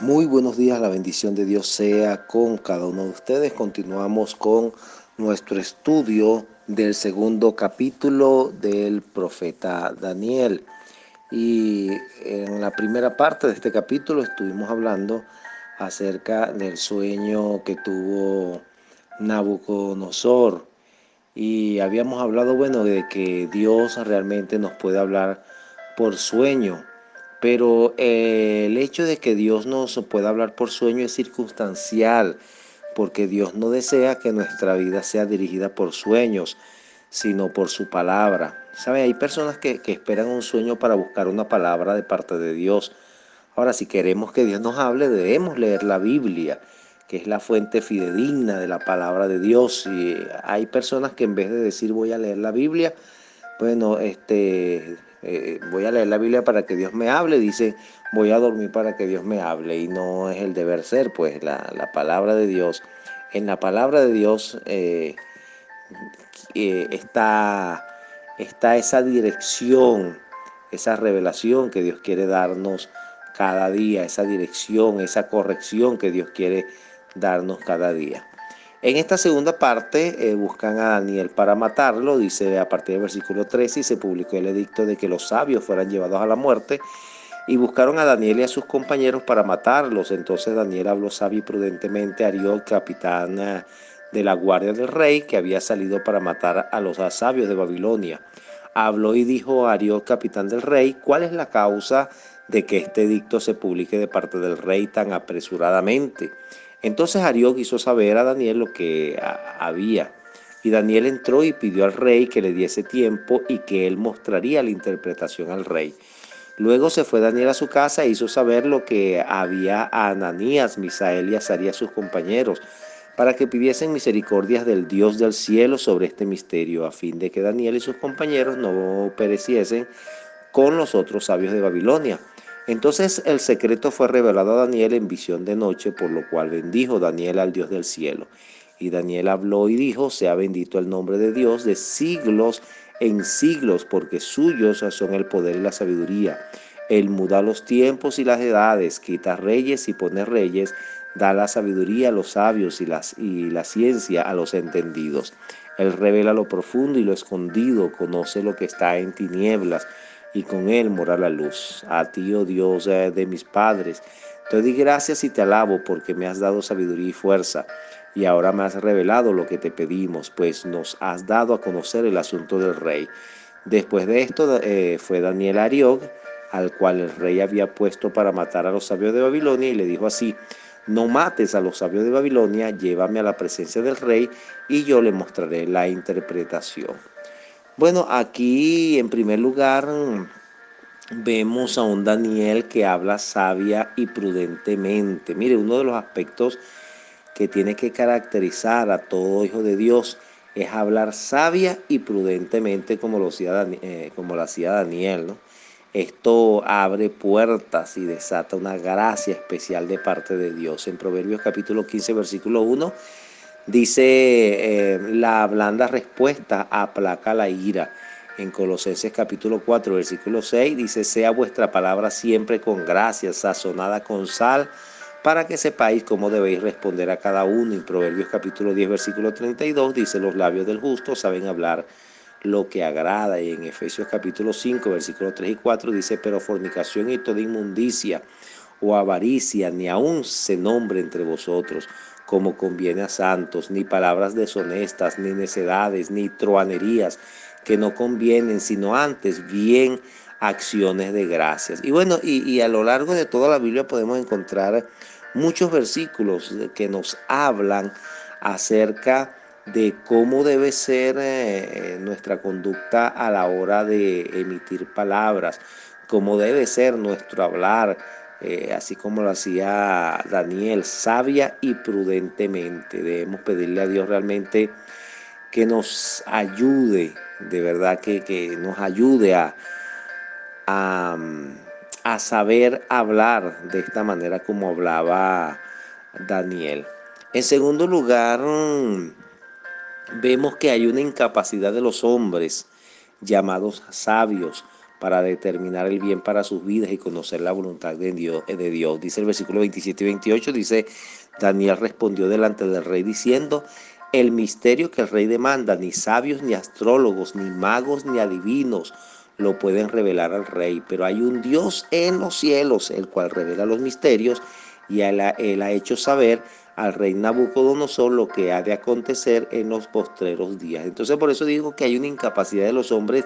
Muy buenos días, la bendición de Dios sea con cada uno de ustedes. Continuamos con nuestro estudio del segundo capítulo del profeta Daniel. Y en la primera parte de este capítulo estuvimos hablando acerca del sueño que tuvo Nabucodonosor. Y habíamos hablado, bueno, de que Dios realmente nos puede hablar por sueño pero eh, el hecho de que Dios nos pueda hablar por sueño es circunstancial, porque Dios no desea que nuestra vida sea dirigida por sueños, sino por su palabra. ¿Sabe? Hay personas que esperan un sueño para buscar una palabra de parte de Dios. Ahora, si queremos que Dios nos hable, debemos leer la Biblia, que es la fuente fidedigna de la palabra de Dios. Y hay personas que en vez de decir voy a leer la Biblia, bueno, este, eh, voy a leer la Biblia para que Dios me hable, dice, voy a dormir para que Dios me hable y no es el deber ser, pues la, palabra de Dios. En la palabra de Dios eh, eh, está, está esa dirección, esa revelación que Dios quiere darnos cada día, esa dirección, esa corrección que Dios quiere darnos cada día. En esta segunda parte eh, buscan a Daniel para matarlo, dice a partir del versículo 13, y se publicó el edicto de que los sabios fueran llevados a la muerte, y buscaron a Daniel y a sus compañeros para matarlos. Entonces Daniel habló sabio y prudentemente a capitán eh, de la guardia del rey, que había salido para matar a los sabios de Babilonia. Habló y dijo a capitán del rey, ¿cuál es la causa de que este edicto se publique de parte del rey tan apresuradamente? Entonces Arió quiso saber a Daniel lo que había. Y Daniel entró y pidió al rey que le diese tiempo y que él mostraría la interpretación al rey. Luego se fue Daniel a su casa e hizo saber lo que había a Ananías, Misael y Azarías sus compañeros, para que pidiesen misericordias del Dios del cielo sobre este misterio, a fin de que Daniel y sus compañeros no pereciesen con los otros sabios de Babilonia. Entonces el secreto fue revelado a Daniel en visión de noche, por lo cual bendijo Daniel al Dios del cielo. Y Daniel habló y dijo, sea bendito el nombre de Dios de siglos en siglos, porque suyos son el poder y la sabiduría. Él muda los tiempos y las edades, quita reyes y pone reyes, da la sabiduría a los sabios y, y la ciencia a los entendidos. Él revela lo profundo y lo escondido, conoce lo que está en tinieblas y con él mora la luz. A ti, oh Dios eh, de mis padres, te doy gracias y te alabo porque me has dado sabiduría y fuerza. Y ahora me has revelado lo que te pedimos, pues nos has dado a conocer el asunto del rey. Después de esto eh, fue Daniel Ariog, al cual el rey había puesto para matar a los sabios de Babilonia, y le dijo así, no mates a los sabios de Babilonia, llévame a la presencia del rey, y yo le mostraré la interpretación. Bueno, aquí en primer lugar vemos a un Daniel que habla sabia y prudentemente. Mire, uno de los aspectos que tiene que caracterizar a todo hijo de Dios es hablar sabia y prudentemente como lo hacía, eh, Daniel. ¿no? Esto abre puertas y desata una gracia especial de parte de Dios. En Proverbios capítulo 15, versículo 1 Dice eh, la blanda respuesta aplaca la ira. En Colosenses capítulo 4, versículo 6 dice, sea vuestra palabra siempre con gracia, sazonada con sal, para que sepáis cómo debéis responder a cada uno. En Proverbios capítulo 10, versículo 32 dice, los labios del justo saben hablar lo que agrada. Y en Efesios capítulo 5, versículo 3 y 4 dice, pero fornicación y toda inmundicia o avaricia ni aun se nombre entre vosotros como conviene a santos, ni palabras deshonestas, ni necedades, ni truanerías que no convienen, sino antes bien acciones de gracias. Y bueno, y, a lo largo de toda la Biblia podemos encontrar muchos versículos que nos hablan acerca de cómo debe ser eh, nuestra conducta a la hora de emitir palabras, cómo debe ser nuestro hablar, eh, así como lo hacía Daniel, sabia y prudentemente. Debemos pedirle a Dios realmente que nos ayude, de verdad que, nos ayude a, a, a, saber hablar de esta manera como hablaba Daniel. En segundo lugar, vemos que hay una incapacidad de los hombres llamados sabios para determinar el bien para sus vidas y conocer la voluntad de Dios. De Dios. Dice el versículo 27 y 28, dice, Daniel respondió delante del rey diciendo, el misterio que el rey demanda, ni sabios, ni astrólogos, ni magos, ni adivinos lo pueden revelar al rey, pero hay un Dios en los cielos, el cual revela los misterios, y él ha, él ha hecho saber al rey Nabucodonosor lo que ha de acontecer en los postreros días. Entonces por eso digo que hay una incapacidad de los hombres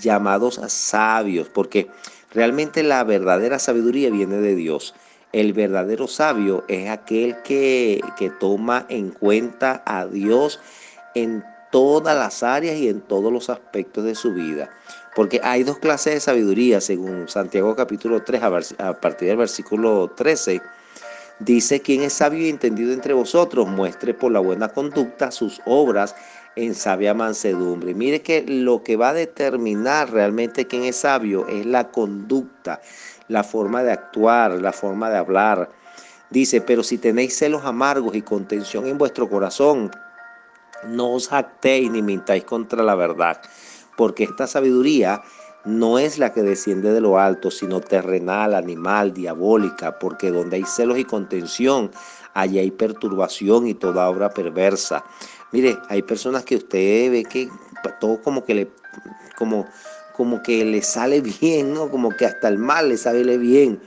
llamados sabios, porque realmente la verdadera sabiduría viene de Dios. El verdadero sabio es aquel que, que toma en cuenta a Dios en todas las áreas y en todos los aspectos de su vida. Porque hay dos clases de sabiduría, según Santiago capítulo 3, a partir del versículo 13. Dice, quien es sabio y entendido entre vosotros, muestre por la buena conducta sus obras en sabia mansedumbre. Mire que lo que va a determinar realmente quién es sabio es la conducta, la forma de actuar, la forma de hablar. Dice, pero si tenéis celos amargos y contención en vuestro corazón, no os jactéis ni mintáis contra la verdad, porque esta sabiduría no es la que desciende de lo alto, sino terrenal, animal, diabólica, porque donde hay celos y contención, allí hay perturbación y toda obra perversa. Mire, hay personas que usted ve que todo como que le, como, como que le sale bien, ¿no? Como que hasta el mal le sale bien.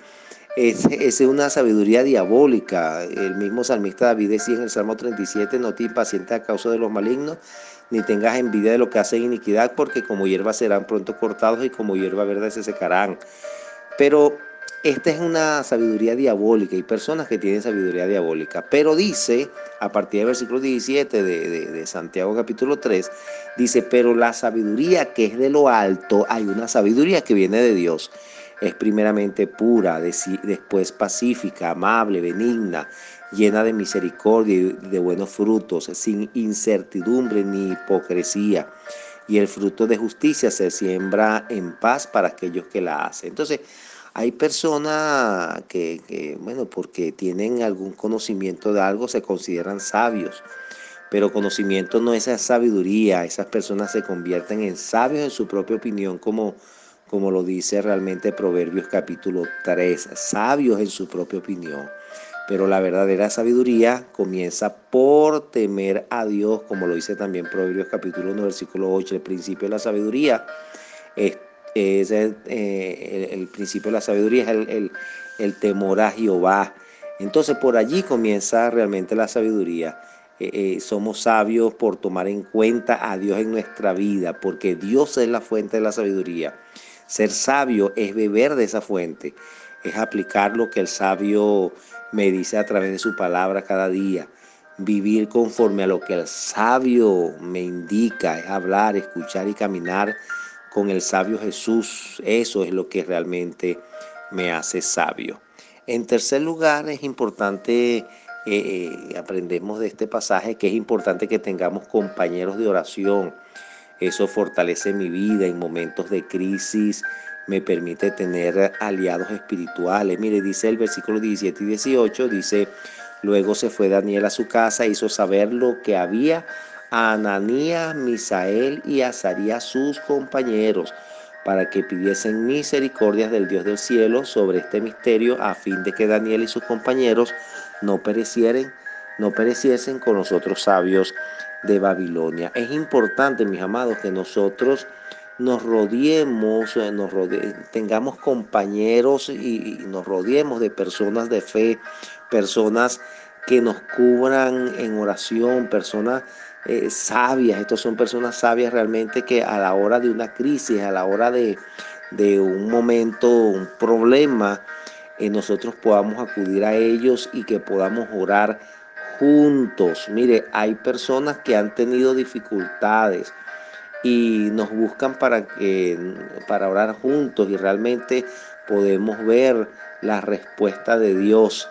Esa es una sabiduría diabólica. El mismo salmista David decía en el Salmo 37, no te impacientes a causa de los malignos, ni tengas envidia de lo que hacen iniquidad, porque como hierba serán pronto cortados y como hierba verde se secarán. Pero esta es una sabiduría diabólica. Hay personas que tienen sabiduría diabólica. Pero dice, a partir del versículo 17 de, de, Santiago capítulo 3, dice, pero la sabiduría que es de lo alto, hay una sabiduría que viene de Dios. Es primeramente pura, después pacífica, amable, benigna, llena de misericordia y de buenos frutos, sin incertidumbre ni hipocresía. Y el fruto de justicia se siembra en paz para aquellos que la hacen. Entonces, hay personas que, bueno, porque tienen algún conocimiento de algo, se consideran sabios. Pero conocimiento no es sabiduría. Esas personas se convierten en sabios en su propia opinión, como, como lo dice realmente Proverbios capítulo 3. Sabios en su propia opinión. Pero la verdadera sabiduría comienza por temer a Dios, como lo dice también Proverbios capítulo 1, versículo 8. El principio de la sabiduría es, eh, el, principio de la sabiduría, es el, el, temor a Jehová. Entonces por allí comienza realmente la sabiduría. Eh, eh, somos sabios por tomar en cuenta a Dios en nuestra vida, porque Dios es la fuente de la sabiduría. Ser sabio es beber de esa fuente, es aplicar lo que el sabio me dice a través de su palabra cada día. Vivir conforme a lo que el sabio me indica, es hablar, escuchar y caminar con el sabio Jesús. Eso es lo que realmente me hace sabio. En tercer lugar, es importante, eh, eh, aprendemos de este pasaje, que es importante que tengamos compañeros de oración. Eso fortalece mi vida en momentos de crisis, me permite tener aliados espirituales. Mire, dice el versículo 17 y 18, dice, luego se fue Daniel a su casa, hizo saber lo que había Ananías, Misael y Azarías sus compañeros para que pidiesen misericordias del Dios del cielo sobre este misterio a fin de que Daniel y sus compañeros no perecieren, no pereciesen con los otros sabios de Babilonia. Es importante, mis amados, que nosotros nos rodeemos, eh, nos tengamos compañeros y, nos rodeemos de personas de fe, personas que nos cubran en oración, personas eh, sabias. Estos son personas sabias realmente que a la hora de una crisis, a la hora de, un momento, un problema, eh, nosotros podamos acudir a ellos y que podamos orar juntos. Mire, hay personas que han tenido dificultades y nos buscan para, que, para orar juntos y realmente podemos ver la respuesta de Dios.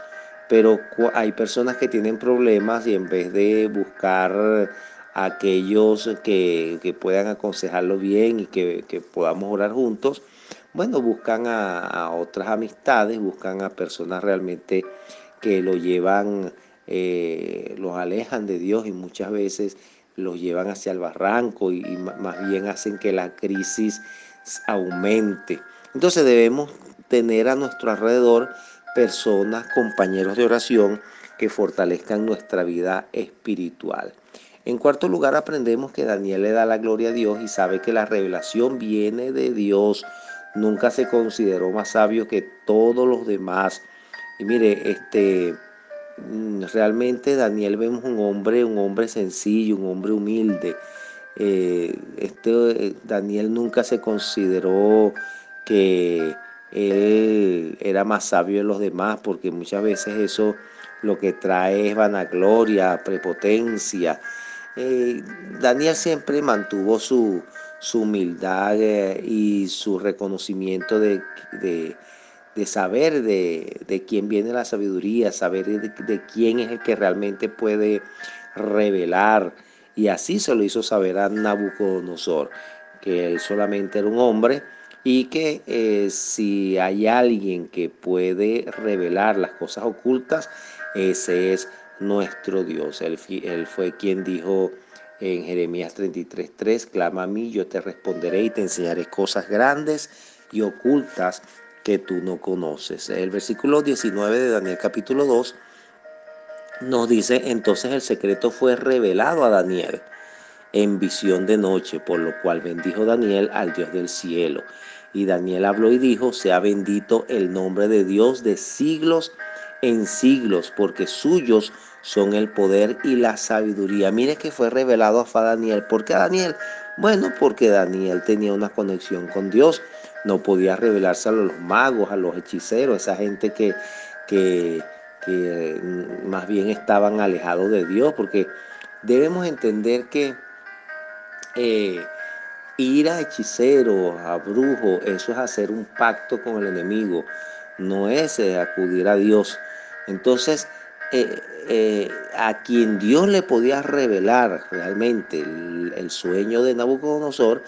Pero hay personas que tienen problemas y en vez de buscar a aquellos que, puedan aconsejarlo bien y que, podamos orar juntos, bueno, buscan a, otras amistades, buscan a personas realmente que lo llevan, eh, los alejan de Dios y muchas veces los llevan hacia el barranco y, más bien hacen que la crisis aumente. Entonces debemos tener a nuestro alrededor personas, compañeros de oración que fortalezcan nuestra vida espiritual. En cuarto lugar, aprendemos que Daniel le da la gloria a Dios y sabe que la revelación viene de Dios. Nunca se consideró más sabio que todos los demás. Y mire, este mm, realmente Daniel vemos un hombre, un hombre sencillo, un hombre humilde. Eh, este eh, Daniel nunca se consideró que él era más sabio de los demás, porque muchas veces eso lo que trae es vanagloria, prepotencia. Eh, Daniel siempre mantuvo su, humildad eh, y su reconocimiento de, saber de, quién viene la sabiduría, saber de, quién es el que realmente puede revelar. Y así se lo hizo saber a Nabucodonosor, que él solamente era un hombre y que eh, si hay alguien que puede revelar las cosas ocultas, ese es nuestro Dios. Él, fue quien dijo en Jeremías 33:3, clama a mí, yo te responderé y te enseñaré cosas grandes y ocultas que tú no conoces. El versículo 19 de Daniel capítulo 2 nos dice, entonces el secreto fue revelado a Daniel en visión de noche, por lo cual bendijo Daniel al Dios del cielo. Y Daniel habló y dijo, sea bendito el nombre de Dios de siglos en siglos, porque suyos son el poder y la sabiduría. Mire que fue revelado a Daniel. ¿Por qué a Daniel? Bueno, porque Daniel tenía una conexión con Dios. No podía revelarse a los magos, a los hechiceros, esa gente que, que, más bien estaban alejados de Dios, porque debemos entender que eh, ir a hechicero, a brujo, eso es hacer un pacto con el enemigo, no es eh, acudir a Dios. Entonces, eh, eh, a quien Dios le podía revelar realmente el, sueño de Nabucodonosor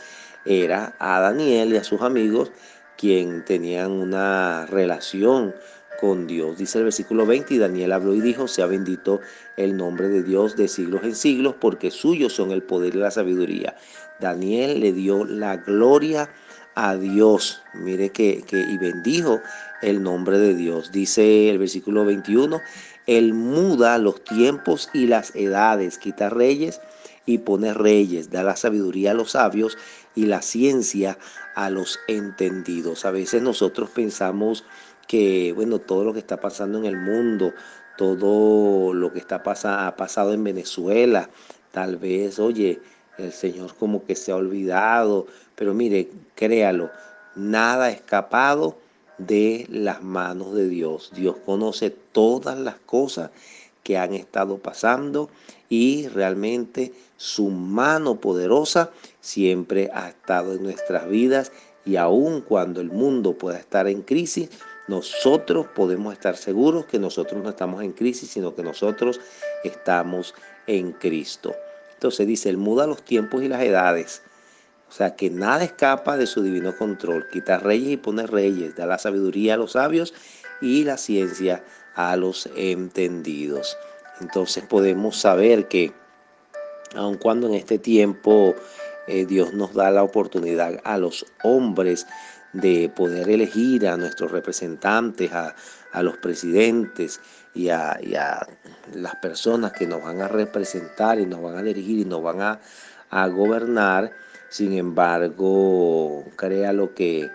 era a Daniel y a sus amigos, quien tenían una relación con Dios. Dice el versículo 20, y Daniel habló y dijo, sea bendito el nombre de Dios de siglos en siglos, porque suyos son el poder y la sabiduría. Daniel le dio la gloria a Dios. Mire que, que y bendijo el nombre de Dios. Dice el versículo 21, Él muda los tiempos y las edades, quita reyes y pone reyes, da la sabiduría a los sabios y la ciencia a los entendidos. A veces nosotros pensamos que, bueno, todo lo que está pasando en el mundo, todo lo que está ha pasado en Venezuela, tal vez, oye, el Señor como que se ha olvidado, pero mire, créalo, nada ha escapado de las manos de Dios. Dios conoce todas las cosas que han estado pasando y realmente su mano poderosa siempre ha estado en nuestras vidas y aun cuando el mundo pueda estar en crisis, nosotros podemos estar seguros que nosotros no estamos en crisis, sino que nosotros estamos en Cristo. Entonces dice, Él muda los tiempos y las edades. O sea, que nada escapa de su divino control. Quita reyes y pone reyes. Da la sabiduría a los sabios y la ciencia a los entendidos. Entonces podemos saber que aun cuando en este tiempo eh, Dios nos da la oportunidad a los hombres de poder elegir a nuestros representantes, a, los presidentes y a, las personas que nos van a representar y nos van a elegir y nos van a, gobernar. Sin embargo, créalo que,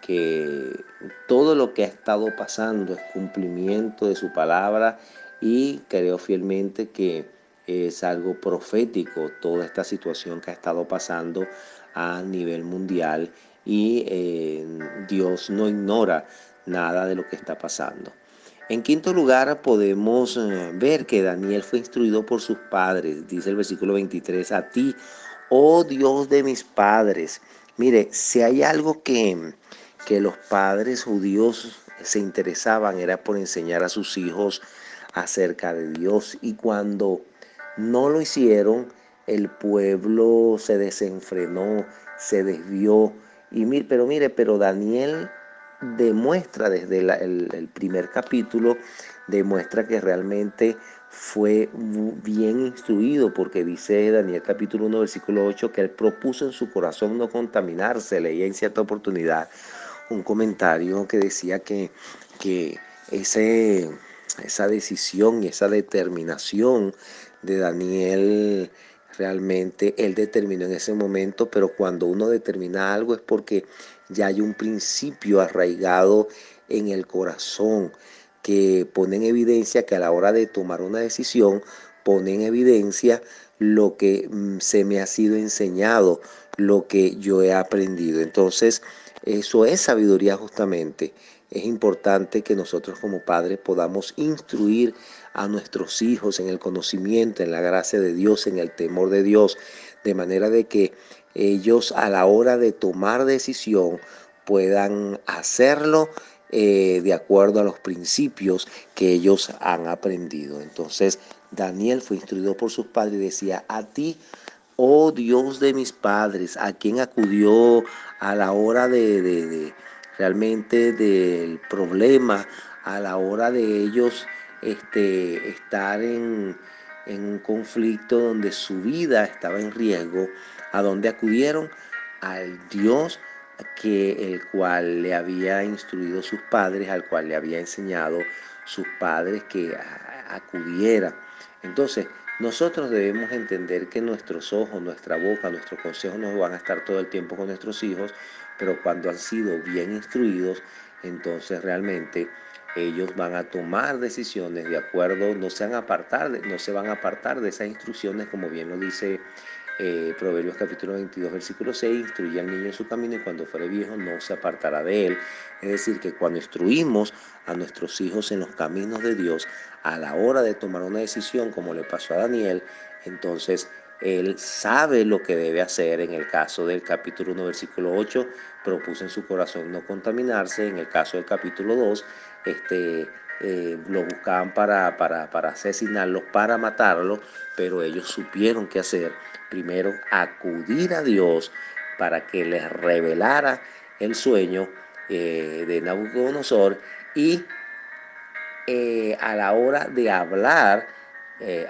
que todo lo que ha estado pasando es cumplimiento de su palabra y creo fielmente que es algo profético toda esta situación que ha estado pasando a nivel mundial y eh, Dios no ignora nada de lo que está pasando. En quinto lugar, podemos eh, ver que Daniel fue instruido por sus padres. Dice el versículo 23, a ti, oh Dios de mis padres. Mire, si hay algo que, que los padres judíos se interesaban era por enseñar a sus hijos acerca de Dios. Y cuando no lo hicieron, el pueblo se desenfrenó, se desvió. Y, pero mire, pero Daniel demuestra desde el, primer capítulo, demuestra que realmente fue bien instruido porque dice Daniel capítulo 1 versículo 8 que él propuso en su corazón no contaminarse. Leía en cierta oportunidad un comentario que decía que, que ese, esa decisión y esa determinación de Daniel realmente él determinó en ese momento, pero cuando uno determina algo es porque ya hay un principio arraigado en el corazón que pone en evidencia que a la hora de tomar una decisión pone en evidencia lo que mm, se me ha sido enseñado, lo que yo he aprendido. Entonces, eso es sabiduría justamente. Es importante que nosotros como padres podamos instruir a nuestros hijos en el conocimiento, en la gracia de Dios, en el temor de Dios, de manera de que ellos a la hora de tomar decisión puedan hacerlo eh, de acuerdo a los principios que ellos han aprendido. Entonces Daniel fue instruido por sus padres y decía, a ti, oh Dios de mis padres, a quien acudió a la hora de, realmente del problema, a la hora de ellos este, estar en, en un conflicto donde su vida estaba en riesgo, a donde acudieron al Dios que el cual le había instruido sus padres, al cual le había enseñado sus padres que acudiera. Entonces, nosotros debemos entender que nuestros ojos, nuestra boca, nuestros consejos no van a estar todo el tiempo con nuestros hijos, pero cuando han sido bien instruidos, entonces realmente ellos van a tomar decisiones de acuerdo, no se van a apartar, no se van a apartar de esas instrucciones, como bien lo dice eh, Proverbios capítulo 22, versículo 6, instruye al niño en su camino y cuando fuere viejo no se apartará de él. Es decir, que cuando instruimos a nuestros hijos en los caminos de Dios, a la hora de tomar una decisión, como le pasó a Daniel, entonces él sabe lo que debe hacer. En el caso del capítulo 1, versículo 8, propuso en su corazón no contaminarse. En el caso del capítulo 2, este, eh, lo buscaban para, para, para asesinarlos, para matarlos, pero ellos supieron qué hacer primero acudir a Dios para que les revelara el sueño eh, de Nabucodonosor y eh, a la hora de hablar,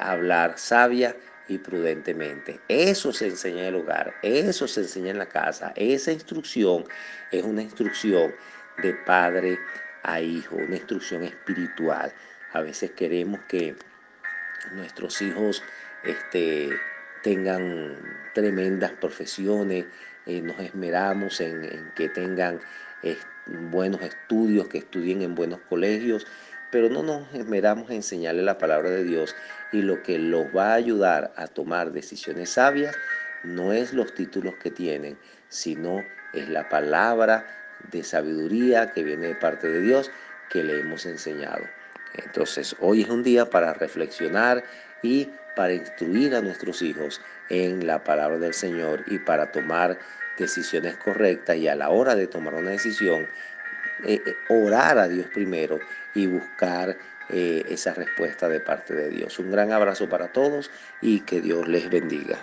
hablar sabia y prudentemente. Eso se enseña en el hogar, eso se enseña en la casa. Esa instrucción es una instrucción de padre a hijo, una instrucción espiritual. A veces queremos que nuestros hijos este, tengan tremendas profesiones, eh, nos esmeramos en, que tengan buenos estudios, que estudien en buenos colegios, pero no nos esmeramos en enseñarle la palabra de Dios y lo que los va a ayudar a tomar decisiones sabias no es los títulos que tienen, sino es la palabra de sabiduría que viene de parte de Dios que le hemos enseñado. Entonces, hoy es un día para reflexionar y para instruir a nuestros hijos en la palabra del Señor y para tomar decisiones correctas y a la hora de tomar una decisión, eh, eh, orar a Dios primero y buscar eh, esa respuesta de parte de Dios. Un gran abrazo para todos y que Dios les bendiga.